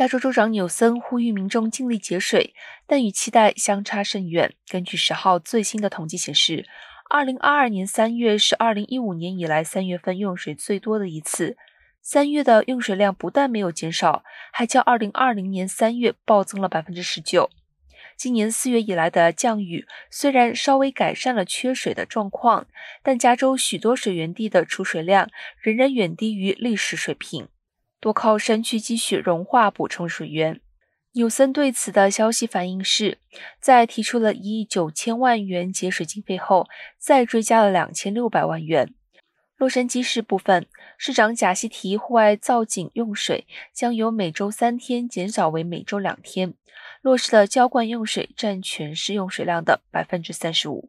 加州州长纽森呼吁民众尽力节水，但与期待相差甚远。根据十号最新的统计显示，二零二二年三月是二零一五年以来三月份用水最多的一次。三月的用水量不但没有减少，还较二零二零年三月暴增了百分之十九。今年四月以来的降雨虽然稍微改善了缺水的状况，但加州许多水源地的储水量仍然远低于历史水平。多靠山区积雪融化补充水源。纽森对此的消息反应是，在提出了一亿九千万元节水经费后，再追加了两千六百万元。洛杉矶市部分市长贾西提户外造景用水将由每周三天减少为每周两天，落实的浇灌用水占全市用水量的百分之三十五。